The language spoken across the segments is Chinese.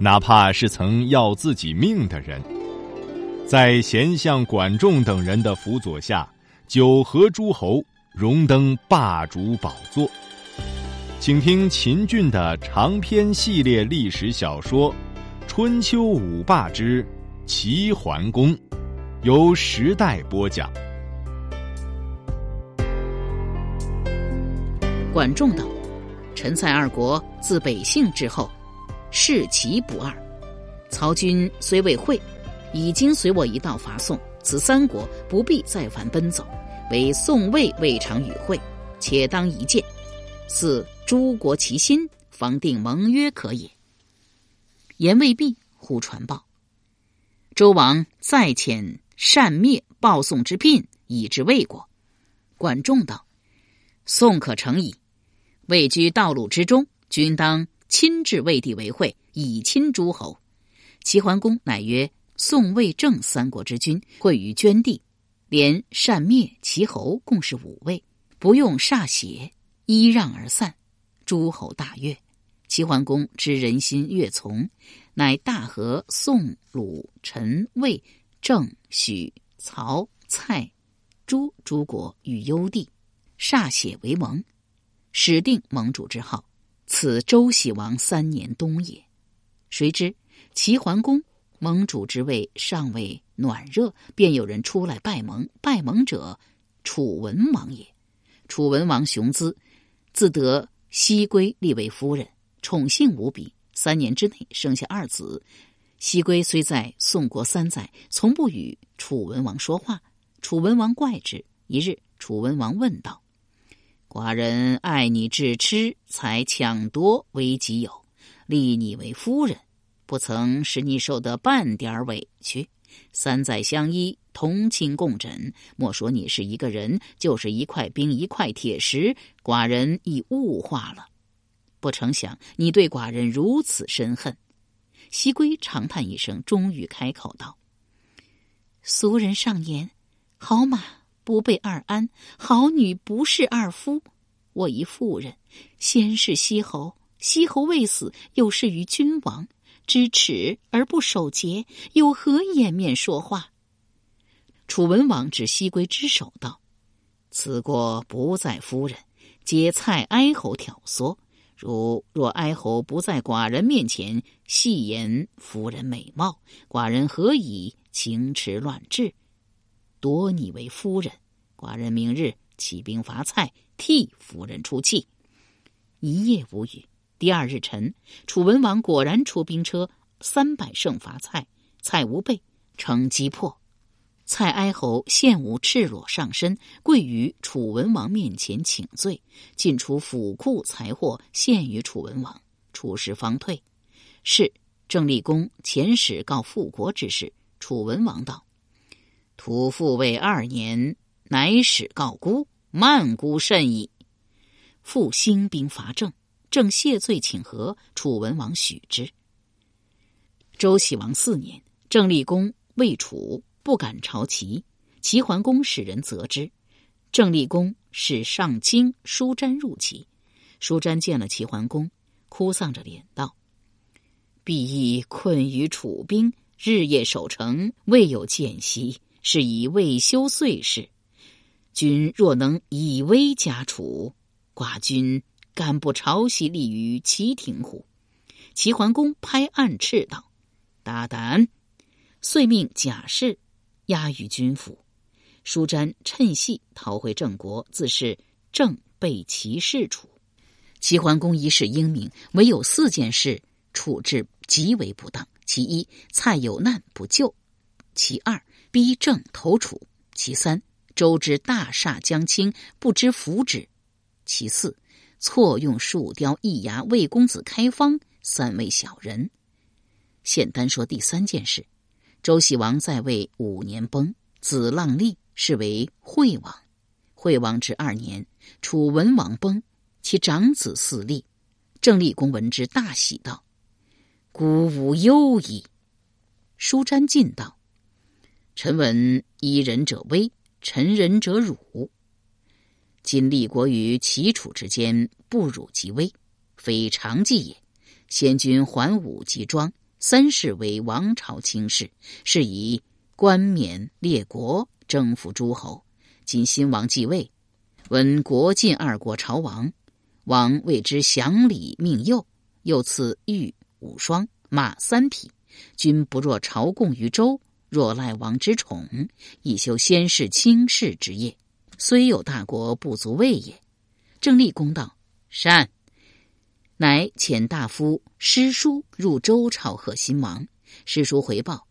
哪怕是曾要自己命的人，在贤相管仲等人的辅佐下，九合诸侯，荣登霸主宝座。请听秦俊的长篇系列历史小说《春秋五霸之齐桓公》，由时代播讲。管仲道：“陈蔡二国自北杏之后。”是其不二，曹军虽未会，已经随我一道伐宋。此三国不必再烦奔走，唯宋魏未尝与会，且当一见。似诸国齐心，方定盟约可也。言未毕，忽传报：周王再遣善灭报宋之聘，以至魏国。管仲道：宋可成矣。位居道路之中，君当。亲至魏地为会，以亲诸侯。齐桓公乃曰：“宋、魏、郑三国之君会于捐地，连善灭齐侯，共是五位，不用歃血，依让而散。”诸侯大悦。齐桓公知人心悦从，乃大和宋、鲁、陈、魏、郑、许、曹、蔡、朱诸国与幽地，歃血为盟，始定盟主之号。此周喜王三年冬也，谁知齐桓公盟主之位尚未暖热，便有人出来拜盟。拜盟者，楚文王也。楚文王雄姿，自得西归立为夫人，宠幸无比。三年之内生下二子。西归虽在宋国三载，从不与楚文王说话。楚文王怪之。一日，楚文王问道。寡人爱你至痴，才抢夺为己有，立你为夫人，不曾使你受得半点委屈。三载相依，同寝共枕，莫说你是一个人，就是一块冰、一块铁石，寡人亦物化了。不成想你对寡人如此深恨。西归长叹一声，终于开口道：“俗人上言，好马。”不备二安，好女不是二夫。我一妇人，先是西侯，西侯未死，又是于君王，知耻而不守节，有何颜面说话？楚文王指西归之手道：“此过不在夫人，皆蔡哀侯挑唆。如若哀侯不在寡人面前戏言夫人美貌，寡人何以情迟乱治？”夺你为夫人，寡人明日起兵伐蔡，替夫人出气。一夜无语。第二日晨，楚文王果然出兵车三百胜伐蔡，蔡无备，城击破。蔡哀侯献舞赤裸上身，跪于楚文王面前请罪，进出府库财货献于楚文王。楚师方退。是郑立公遣使告复国之事。楚文王道。屠父为二年，乃使告孤，慢孤甚矣。复兴兵伐郑，郑谢罪请和，楚文王许之。周喜王四年，郑立公魏楚不敢朝齐，齐桓公使人责之。郑立公使上卿舒詹入齐，舒詹见了齐桓公，哭丧着脸道：“必亦困于楚兵，日夜守城，未有间隙。”是以未修岁事，君若能以威加楚，寡君敢不朝夕立于齐庭乎？齐桓公拍案斥道：“大胆！”遂命贾氏押于军府。舒詹趁隙逃回郑国，自是郑被齐弑楚。齐桓公一世英明，唯有四件事处置极为不当：其一，蔡有难不救；其二，逼郑投楚，其三周之大厦将倾，不知扶之；其四错用树雕易牙魏公子开方三位小人。现单说第三件事：周喜王在位五年崩，子浪立是为惠王。惠王之二年，楚文王崩，其长子嗣立。郑立公闻之，大喜道：“孤无忧矣。”舒詹进道：“臣闻依人者威，臣人者辱。今立国于齐楚之间，不辱即威，非常计也。先君桓武及庄三世为王朝卿士，是以冠冕列国，征服诸侯。今新王继位，闻国晋二国朝王。”王为之降礼命右，又赐玉五双，马三匹。君不若朝贡于周，若赖王之宠，以修先世轻视之业，虽有大国，不足畏也。郑立公道：“善。”乃遣大夫师叔入周朝贺新王。师叔回报：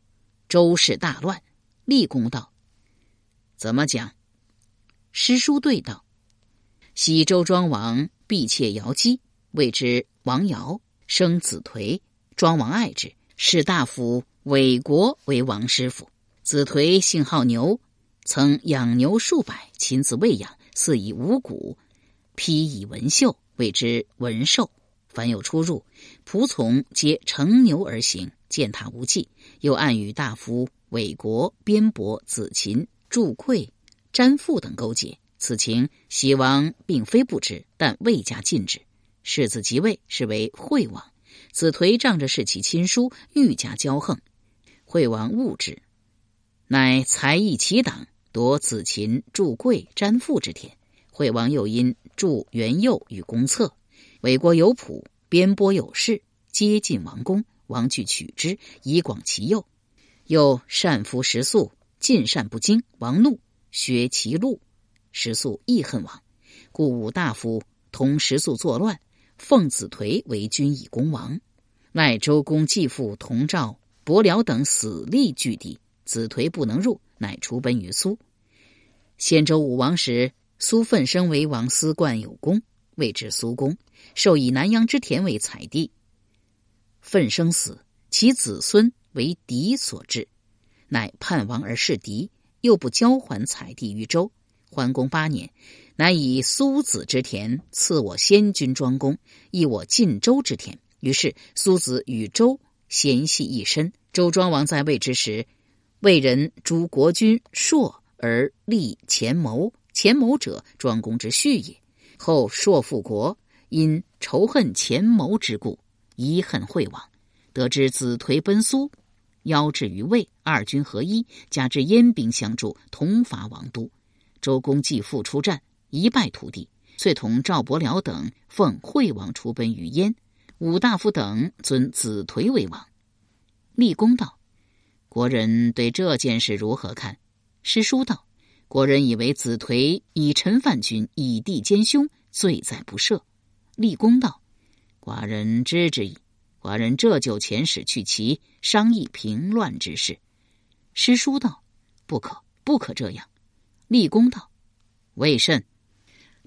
周氏大乱。立公道：“怎么讲？”师叔对道：“西周庄王。”婢妾姚姬，谓之王瑶，生子颓。庄王爱之，使大夫韦国为王师傅。子颓姓好牛，曾养牛数百，亲自喂养，饲以五谷，披以文绣，谓之文兽。凡有出入，仆从皆乘牛而行，践踏无忌。又暗与大夫韦国、边伯、子禽、祝馈、詹父等勾结。此情喜王并非不知，但未加禁止。世子即位，是为惠王。子颓仗着是其亲叔，愈加骄横。惠王恶之，乃才艺其党，夺子禽、祝贵、詹父之田。惠王又因助元佑与公策，韦国有仆，边波有事，皆进王宫。王惧取之，以广其右。又善服食宿，尽善不惊。王怒，削其禄。食素亦恨王，故五大夫同食素作乱，奉子颓为君以攻王。赖周公继父同赵伯僚等死力拒敌，子颓不能入，乃出奔于苏。先周武王时，苏奋生为王，司冠有功，谓之苏公，授以南阳之田为采地。奋生死，其子孙为敌所治，乃叛王而弑敌，又不交还采地于周。桓公八年，乃以苏子之田赐我先君庄公，益我晋州之田。于是苏子与周嫌隙一身。周庄王在位之时，为人诸国君硕而立前谋，前谋者庄公之婿也。后硕复国，因仇恨前谋之故，遗恨惠王。得知子颓奔苏，邀至于魏，二军合一，加之燕兵相助，同伐王都。周公继父出战，一败涂地，遂同赵伯僚等奉惠王出奔于燕。五大夫等尊子颓为王。立功道：“国人对这件事如何看？”师叔道：“国人以为子颓以臣犯君，以弟奸凶，罪在不赦。”立功道：“寡人知之矣。寡人这就遣使去齐商议平乱之事。”师叔道：“不可，不可这样。”立功道：“为甚？”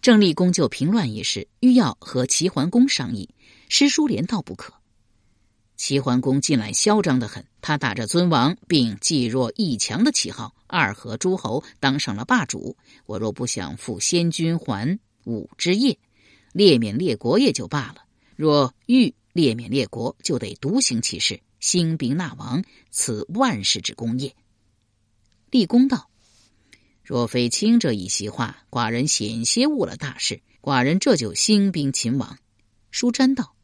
郑立功就平乱一事，欲要和齐桓公商议。师叔连道不可。齐桓公近来嚣张的很，他打着尊王并济弱义强的旗号，二合诸侯，当上了霸主。我若不想负先君还武之业，列免列国也就罢了；若欲列免列国，就得独行其事，兴兵纳王，此万世之功业。立功道。若非卿这一席话，寡人险些误了大事。寡人这就兴兵秦王。舒詹道：“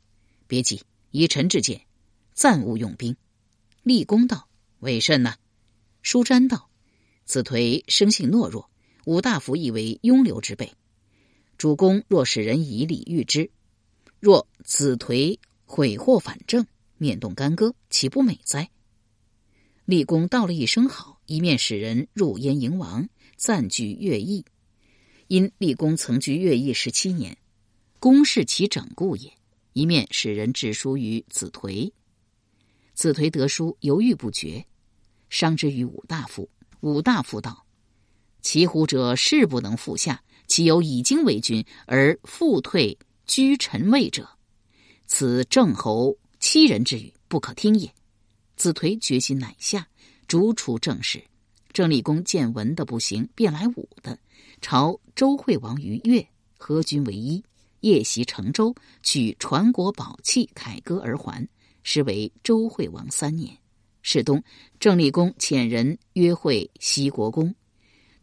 别急，依臣之见，暂勿用兵。”立功道：“为甚呢？”舒詹道：“子颓生性懦弱，五大夫亦为庸流之辈。主公若使人以礼遇之，若子颓悔祸反正，面动干戈，岂不美哉？”立功道了一声好，一面使人入燕迎王。暂居乐毅，因立功曾居乐毅十七年，公事其整故也。一面使人致书于子颓，子颓得书，犹豫不决，伤之于武大夫。武大夫道：“骑虎者势不能复下，岂有已经为君而复退居臣位者？此郑侯欺人之语，不可听也。”子颓决心乃下，逐出郑氏。郑立功见文的不行，便来武的，朝周惠王于越，合军为一，夜袭成州，取传国宝器，凯歌而还。时为周惠王三年。是冬，郑立公遣人约会西国公，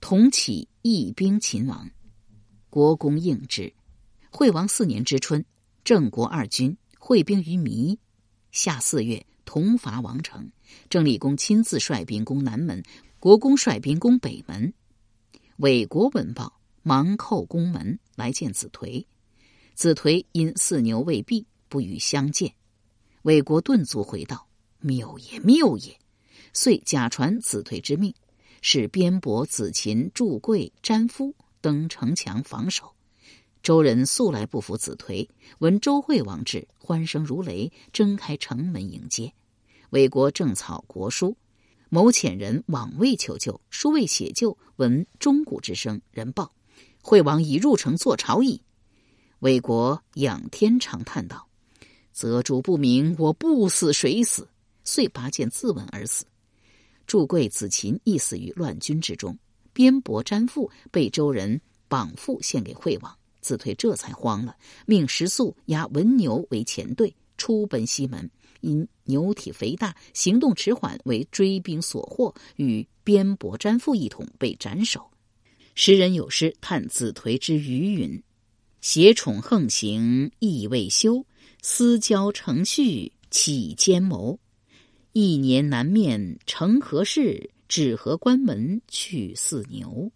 同起义兵秦王。国公应之。惠王四年之春，郑国二军会兵于弥。夏四月，同伐王城。郑立公亲自率兵攻南门。国公率兵攻北门，韦国闻报，忙叩宫门来见子颓。子颓因四牛未毕，不与相见。魏国顿足回道：“谬也，谬也！”遂假传子颓之命，使边伯、子禽、祝贵、詹夫登城墙防守。周人素来不服子颓，闻周惠王至，欢声如雷，睁开城门迎接。魏国正草国书。某遣人往魏求救，书未写就，闻钟鼓之声，人报惠王已入城坐朝矣。魏国仰天长叹道：“则主不明，我不死谁死？”遂拔剑自刎而死。祝贵子禽亦死于乱军之中。边伯詹父被周人绑缚献给惠王，子退这才慌了，命食宿押文牛为前队，出奔西门。因牛体肥大，行动迟缓，为追兵所获，与边伯詹父一同被斩首。诗人有诗叹子颓之余云：“挟宠横行意未休，私交成序起奸谋。一年难面成何事？只合关门去似牛。”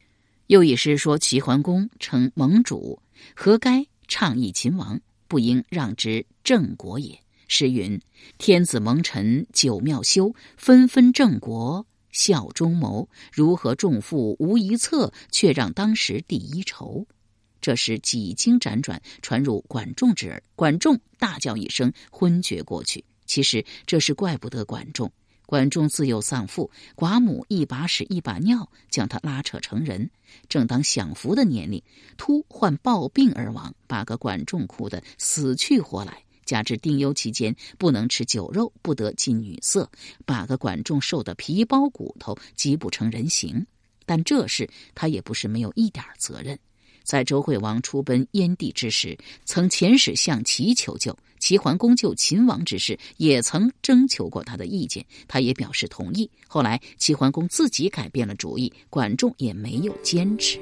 又一诗说齐桓公称盟主，何该倡议秦王，不应让之郑国也。诗云：“天子蒙尘九庙修，纷纷郑国效忠谋。如何重负无一策，却让当时第一筹。”这时几经辗转，传入管仲之耳。管仲大叫一声，昏厥过去。其实这是怪不得管仲。管仲自幼丧父，寡母一把屎一把尿将他拉扯成人。正当享福的年龄，突患暴病而亡，把个管仲哭得死去活来。加之丁忧期间不能吃酒肉，不得近女色，把个管仲瘦得皮包骨头，极不成人形。但这事他也不是没有一点责任。在周惠王出奔燕地之时，曾遣使向齐求救；齐桓公救秦王之事，也曾征求过他的意见，他也表示同意。后来齐桓公自己改变了主意，管仲也没有坚持。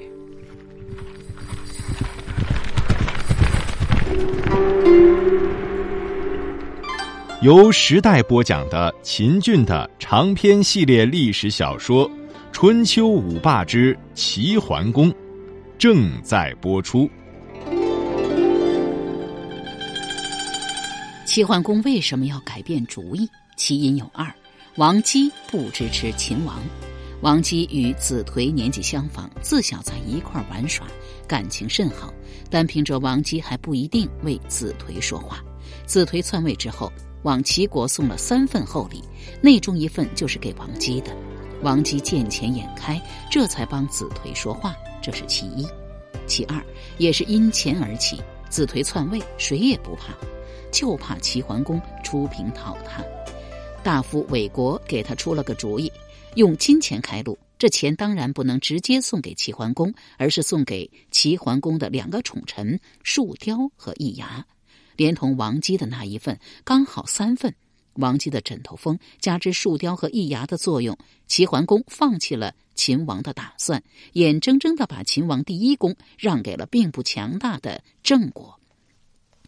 由时代播讲的秦俊的长篇系列历史小说《春秋五霸之齐桓公》正在播出。齐桓公为什么要改变主意？其因有二：王姬不支持秦王。王姬与子颓年纪相仿，自小在一块玩耍，感情甚好。单凭着王姬还不一定为子颓说话。子颓篡位之后。往齐国送了三份厚礼，内中一份就是给王姬的。王姬见钱眼开，这才帮子颓说话，这是其一。其二也是因钱而起。子颓篡位，谁也不怕，就怕齐桓公出兵讨他。大夫韦国给他出了个主意，用金钱开路。这钱当然不能直接送给齐桓公，而是送给齐桓公的两个宠臣树雕和易牙。连同王姬的那一份，刚好三份。王姬的枕头风，加之树雕和易牙的作用，齐桓公放弃了秦王的打算，眼睁睁的把秦王第一功让给了并不强大的郑国。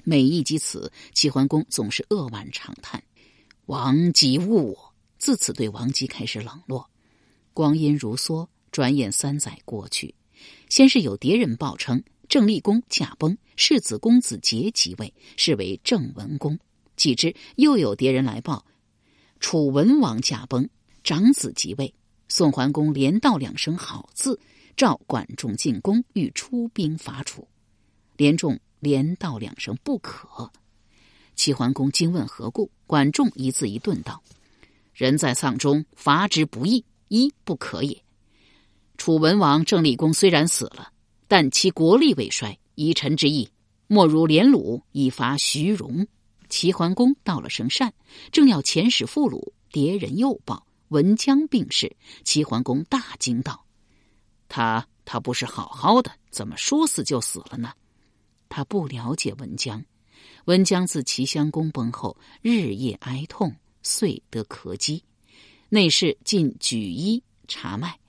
每一及此，齐桓公总是扼腕长叹：“王姬误我。”自此对王姬开始冷落。光阴如梭，转眼三载过去，先是有敌人报称。郑立公驾崩，世子公子杰即位，是为郑文公。继之，又有敌人来报，楚文王驾崩，长子即位。宋桓公连道两声好字，召管仲进宫，欲出兵伐楚。连仲连道两声不可。齐桓公惊问何故，管仲一字一顿道：“人在丧中，伐之不义，一不可也。楚文王郑立公虽然死了。”但其国力未衰，以臣之意，莫如连鲁以伐徐荣。齐桓公到了声善，正要遣使赴鲁，迭人又报文姜病逝，齐桓公大惊道：“他他不是好好的，怎么说死就死了呢？”他不了解文姜。文姜自齐襄公崩后，日夜哀痛，遂得咳疾。内侍进举医查脉，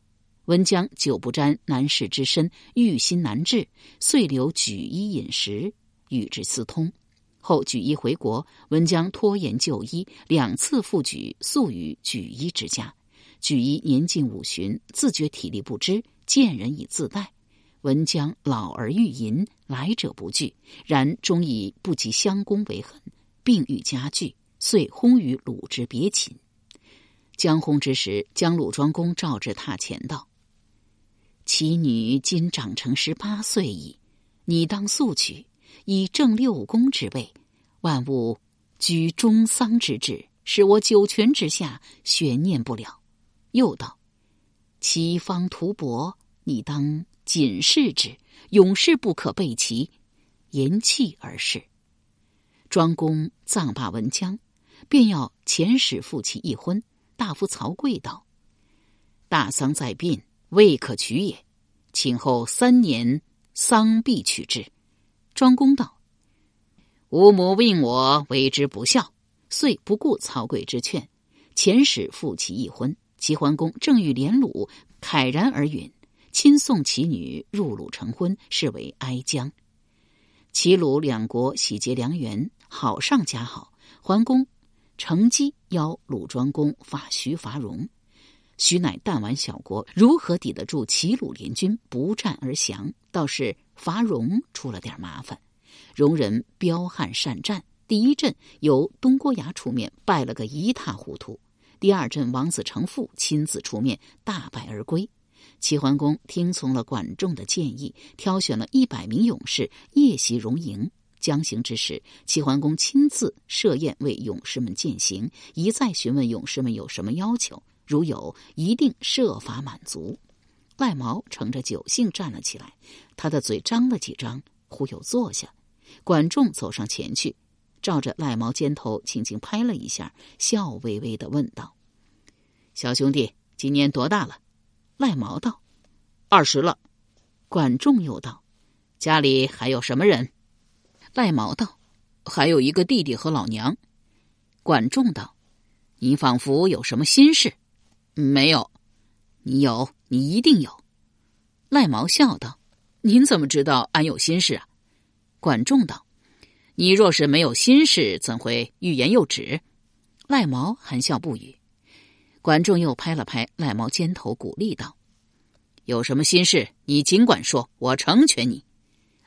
文姜久不沾男士之身，欲心难治，遂留举医饮食，与之私通。后举医回国，文江拖延就医，两次赴举，宿于举医之家。举医年近五旬，自觉体力不支，见人以自带。文江老而欲淫，来者不拒，然终以不及襄公为恨，病愈加剧，遂轰于鲁之别寝。将薨之时，将鲁庄公召至榻前道：“其女今长成十八岁矣，你当速娶，以正六宫之位，万物居中丧之志，使我九泉之下悬念不了。”又道：“其方图薄，你当。”谨视之，永世不可背其，言弃而逝。庄公葬罢文姜，便要遣使复其一婚。大夫曹刿道：“大丧在殡，未可取也。请后三年，丧必取之。”庄公道：“吾母命我为之不孝，遂不顾曹刿之劝，遣使复其一婚。齐桓公正欲连鲁，慨然而允。亲送其女入鲁成婚，是为哀姜。齐鲁两国喜结良缘，好上加好。桓公乘机邀鲁庄公伐徐伐戎，徐乃弹丸小国，如何抵得住齐鲁联军不战而降？倒是伐戎出了点麻烦。戎人彪悍善战，第一阵由东郭牙出面败了个一塌糊涂，第二阵王子成父亲自出面大败而归。齐桓公听从了管仲的建议，挑选了一百名勇士夜袭戎营。将行之时，齐桓公亲自设宴为勇士们饯行，一再询问勇士们有什么要求，如有一定设法满足。赖毛乘着酒兴站了起来，他的嘴张了几张，忽又坐下。管仲走上前去，照着赖毛肩头轻轻拍了一下，笑微微的问道：“小兄弟，今年多大了？”赖毛道：“二十了。”管仲又道：“家里还有什么人？”赖毛道：“还有一个弟弟和老娘。”管仲道：“你仿佛有什么心事？”“没有。”“你有，你一定有。”赖毛笑道：“您怎么知道俺有心事啊？”管仲道：“你若是没有心事，怎会欲言又止？”赖毛含笑不语。管仲又拍了拍赖毛肩头，鼓励道：“有什么心事，你尽管说，我成全你。”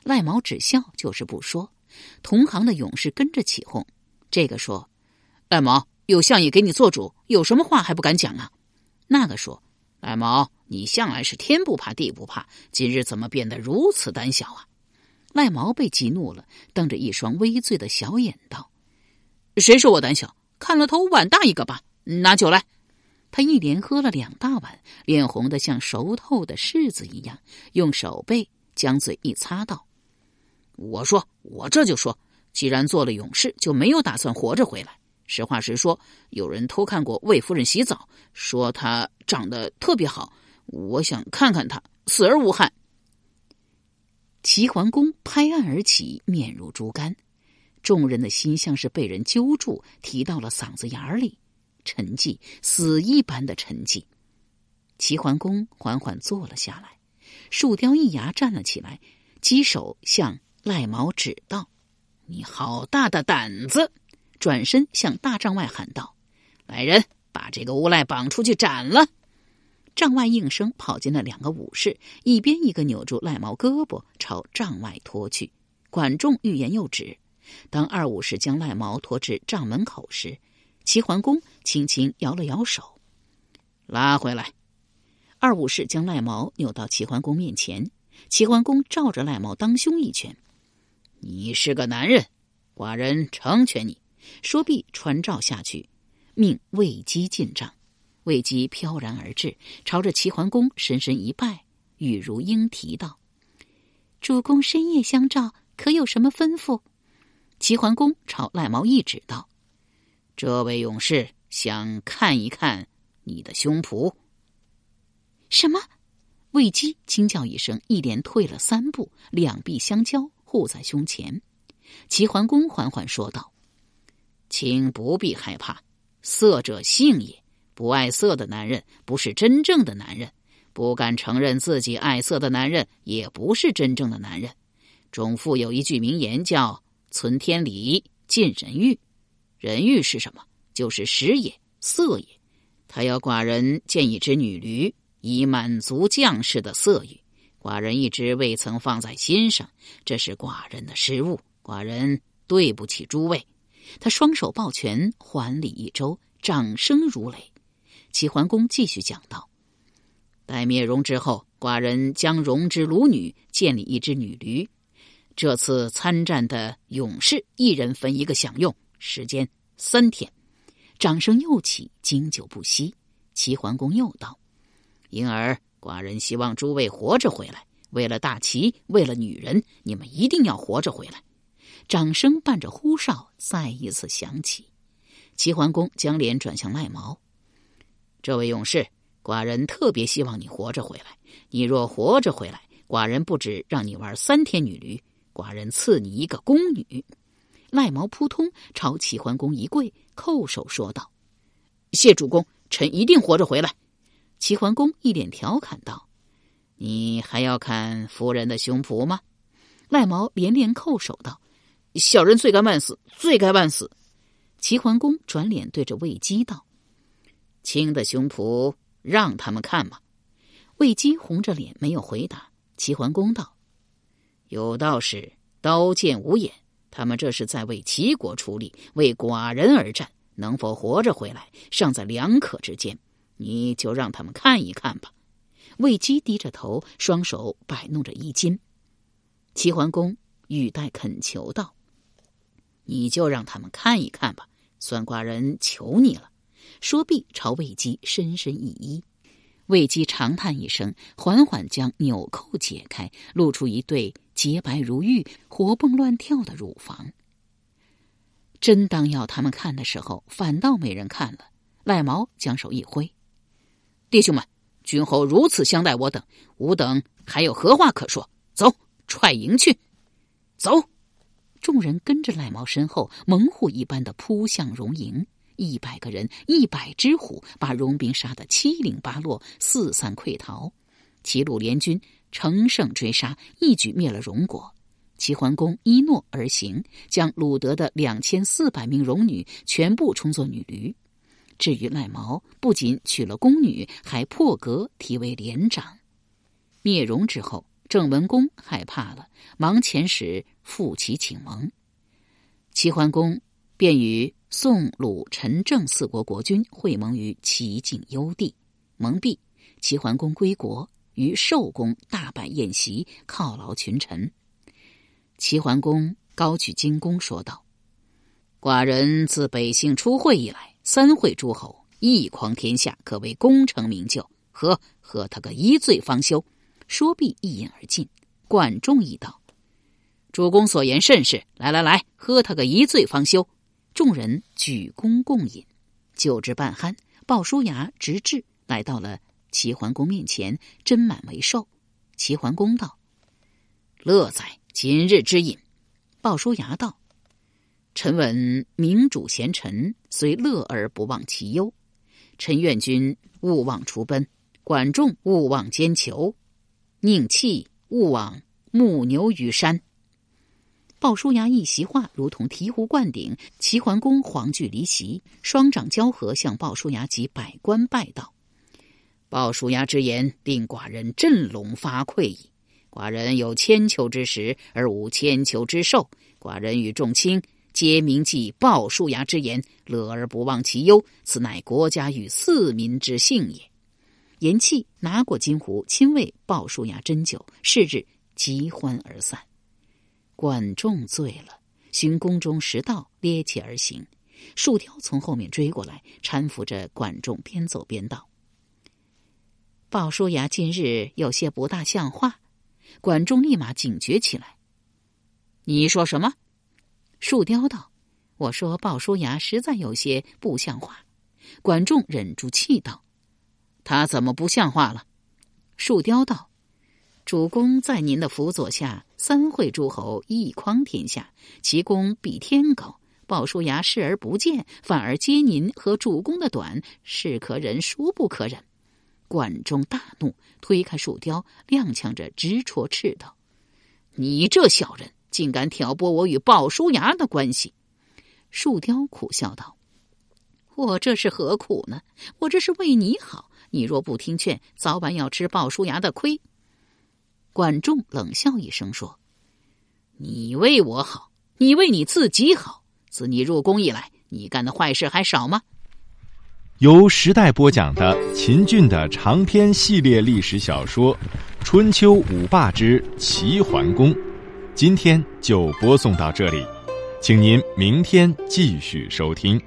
赖毛只笑，就是不说。同行的勇士跟着起哄。这个说：“赖毛有相爷给你做主，有什么话还不敢讲啊？”那个说：“赖毛，你向来是天不怕地不怕，今日怎么变得如此胆小啊？”赖毛被激怒了，瞪着一双微醉的小眼道：“谁说我胆小？看了头碗大一个吧！拿酒来。”他一连喝了两大碗，脸红的像熟透的柿子一样，用手背将嘴一擦，道：“我说，我这就说，既然做了勇士，就没有打算活着回来。实话实说，有人偷看过魏夫人洗澡，说她长得特别好，我想看看她，死而无憾。”齐桓公拍案而起，面如猪肝，众人的心像是被人揪住，提到了嗓子眼里。沉寂，死一般的沉寂。齐桓公缓缓坐了下来，树雕一牙站了起来，击手向赖毛指道：“你好大的胆子！”转身向大帐外喊道：“来人，把这个无赖绑出去斩了！”帐外应声跑进了两个武士，一边一个扭住赖毛胳膊，朝帐外拖去。管仲欲言又止。当二武士将赖毛拖至帐门口时，齐桓公轻轻摇了摇手，拉回来。二武士将赖毛扭到齐桓公面前，齐桓公照着赖毛当胸一拳：“你是个男人，寡人成全你。”说毕，传召下去，命魏姬进帐。魏姬飘然而至，朝着齐桓公深深一拜，语如莺啼道：“主公深夜相召，可有什么吩咐？”齐桓公朝赖毛一指道。这位勇士想看一看你的胸脯。什么？魏姬惊叫一声，一连退了三步，两臂相交，护在胸前。齐桓公缓缓说道：“请不必害怕，色者性也。不爱色的男人不是真正的男人，不敢承认自己爱色的男人也不是真正的男人。中父有一句名言，叫‘存天理，尽人欲’。人欲是什么？就是食也，色也。他要寡人见一只女驴。”以满足将士的色欲，寡人一直未曾放在心上，这是寡人的失误，寡人对不起诸位。他双手抱拳，还礼一周，掌声如雷。齐桓公继续讲道：“待灭戎之后，寡人将戎之虏女建立一只女驴。这次参战的勇士，一人分一个享用，时间三天。”掌声又起，经久不息。齐桓公又道。因而，寡人希望诸位活着回来。为了大齐，为了女人，你们一定要活着回来。掌声伴着呼哨，再一次响起。齐桓公将脸转向赖毛：“这位勇士，寡人特别希望你活着回来。你若活着回来，寡人不止让你玩三天女驴，寡人赐你一个宫女。”赖毛扑通朝齐桓公一跪，叩首说道：“谢主公，臣一定活着回来。”齐桓公一脸调侃道：“你还要看夫人的胸脯吗？”赖毛连连叩首道：“小人罪该万死，罪该万死。”齐桓公转脸对着魏姬道：“卿的胸脯让他们看吗？”魏姬红着脸没有回答。齐桓公道：“有道是刀剑无眼，他们这是在为齐国出力，为寡人而战，能否活着回来，尚在两可之间。”你就让他们看一看吧。魏姬低着头，双手摆弄着衣襟。齐桓公语带恳求道：“你就让他们看一看吧，算卦人求你了。”说毕，朝魏姬深深一揖。魏姬长叹一声，缓缓将纽扣解开，露出一对洁白如玉、活蹦乱跳的乳房。真当要他们看的时候，反倒没人看了。赖毛将手一挥。弟兄们，君侯如此相待我等，吾等还有何话可说？走，踹营去！走！众人跟着赖毛身后，猛虎一般的扑向荣营。一百个人，一百只虎，把荣兵杀得七零八落，四散溃逃。齐鲁联军乘胜追杀，一举灭了荣国。齐桓公依诺而行，将鲁德的两千四百名戎女全部充作女驴。至于赖毛，不仅娶了宫女，还破格提为连长。灭戎之后，郑文公害怕了，忙遣使复齐请盟。齐桓公便与宋、鲁、陈、郑四国国君会盟于齐境幽地。盟毕，齐桓公归国，于寿宫大摆宴席，犒劳群臣。齐桓公高举金弓，说道：“寡人自北姓出会以来。”三会诸侯一匡天下，可谓功成名就。喝喝他个一醉方休！说毕，一饮而尽。管仲一道：“主公所言甚是。来来来，喝他个一醉方休！”众人举弓共饮。酒至半酣，鲍叔牙直至来到了齐桓公面前，斟满为寿。齐桓公道：“乐哉，今日之饮！”鲍叔牙道。臣闻明主贤臣，虽乐而不忘其忧。臣愿君勿忘除奔，管仲勿忘兼求，宁弃勿忘牧牛于山。鲍叔牙一席话，如同醍醐灌顶。齐桓公惶惧离席，双掌交合，向鲍叔牙及百官拜道：“鲍叔牙之言，令寡人振聋发聩矣。寡人有千秋之实，而无千秋之寿。寡人与众卿。”皆铭记鲍叔牙之言，乐而不忘其忧，此乃国家与四民之幸也。言讫，拿过金壶，亲为鲍叔牙斟酒。是日极欢而散。管仲醉了，寻宫中食道，趔趄而行。树雕从后面追过来，搀扶着管仲，边走边道：“鲍叔牙近日有些不大像话。”管仲立马警觉起来：“你说什么？”树雕道：“我说鲍叔牙实在有些不像话。”管仲忍住气道：“他怎么不像话了？”树雕道：“主公在您的辅佐下，三会诸侯一匡天下，其功比天高。鲍叔牙视而不见，反而揭您和主公的短，是可忍，孰不可忍？”管仲大怒，推开树雕，踉跄着直戳赤道：“你这小人，竟敢挑拨我与鲍叔牙的关系！”树雕苦笑道：“我这是何苦呢？我这是为你好。你若不听劝，早晚要吃鲍叔牙的亏。”管仲冷笑一声说：“你为我好，你为你自己好。自你入宫以来，你干的坏事还少吗？”由时代播讲的秦俊的长篇系列历史小说《春秋五霸之齐桓公》，今天就播送到这里，请您明天继续收听。